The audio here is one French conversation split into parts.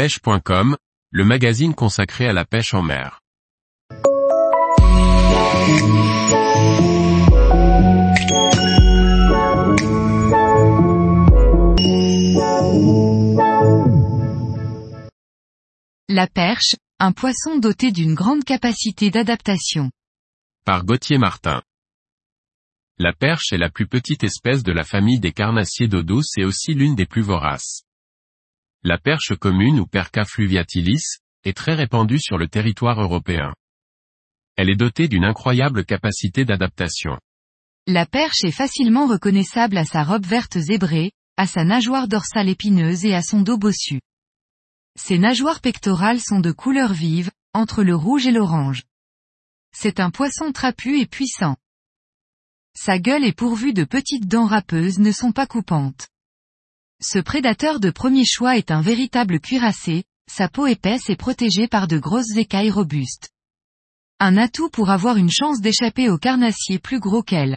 pêche.com, le magazine consacré à la pêche en mer. La perche, un poisson doté d'une grande capacité d'adaptation. Par Gauthier Martin. La perche est la plus petite espèce de la famille des carnassiers d'eau douce et aussi l'une des plus voraces. La perche commune ou Perca fluviatilis, est très répandue sur le territoire européen. Elle est dotée d'une incroyable capacité d'adaptation. La perche est facilement reconnaissable à sa robe verte zébrée, à sa nageoire dorsale épineuse et à son dos bossu. Ses nageoires pectorales sont de couleur vive, entre le rouge et l'orange. C'est un poisson trapu et puissant. Sa gueule est pourvue de petites dents râpeuses ne sont pas coupantes. Ce prédateur de premier choix est un véritable cuirassé, sa peau épaisse est protégée par de grosses écailles robustes. Un atout pour avoir une chance d'échapper au carnassier plus gros qu'elle.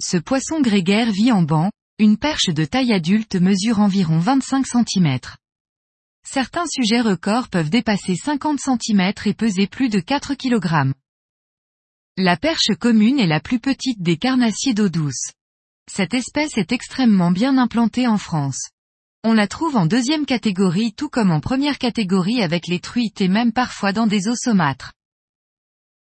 Ce poisson grégaire vit en banc, une perche de taille adulte mesure environ 25 cm. Certains sujets records peuvent dépasser 50 cm et peser plus de 4 kg. La perche commune est la plus petite des carnassiers d'eau douce. Cette espèce est extrêmement bien implantée en France. On la trouve en deuxième catégorie tout comme en première catégorie avec les truites et même parfois dans des eaux saumâtres.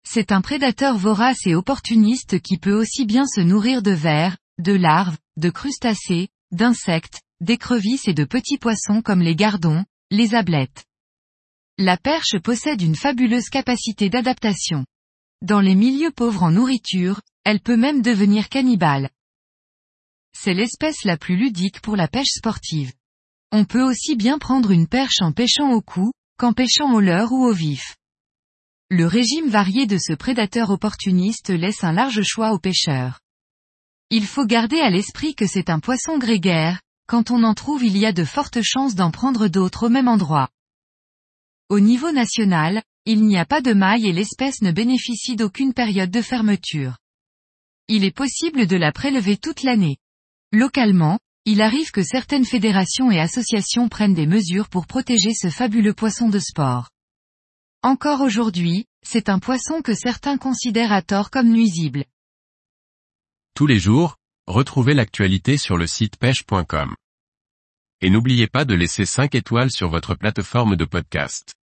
C'est un prédateur vorace et opportuniste qui peut aussi bien se nourrir de vers, de larves, de crustacés, d'insectes, d'écrevisses et de petits poissons comme les gardons, les ablettes. La perche possède une fabuleuse capacité d'adaptation. Dans les milieux pauvres en nourriture, elle peut même devenir cannibale. C'est l'espèce la plus ludique pour la pêche sportive. On peut aussi bien prendre une perche en pêchant au cou, qu'en pêchant au leurre ou au vif. Le régime varié de ce prédateur opportuniste laisse un large choix aux pêcheurs. Il faut garder à l'esprit que c'est un poisson grégaire, quand on en trouve il y a de fortes chances d'en prendre d'autres au même endroit. Au niveau national, il n'y a pas de maille et l'espèce ne bénéficie d'aucune période de fermeture. Il est possible de la prélever toute l'année. Localement, il arrive que certaines fédérations et associations prennent des mesures pour protéger ce fabuleux poisson de sport. Encore aujourd'hui, c'est un poisson que certains considèrent à tort comme nuisible. Tous les jours, retrouvez l'actualité sur le site pêche.com. Et n'oubliez pas de laisser 5 étoiles sur votre plateforme de podcast.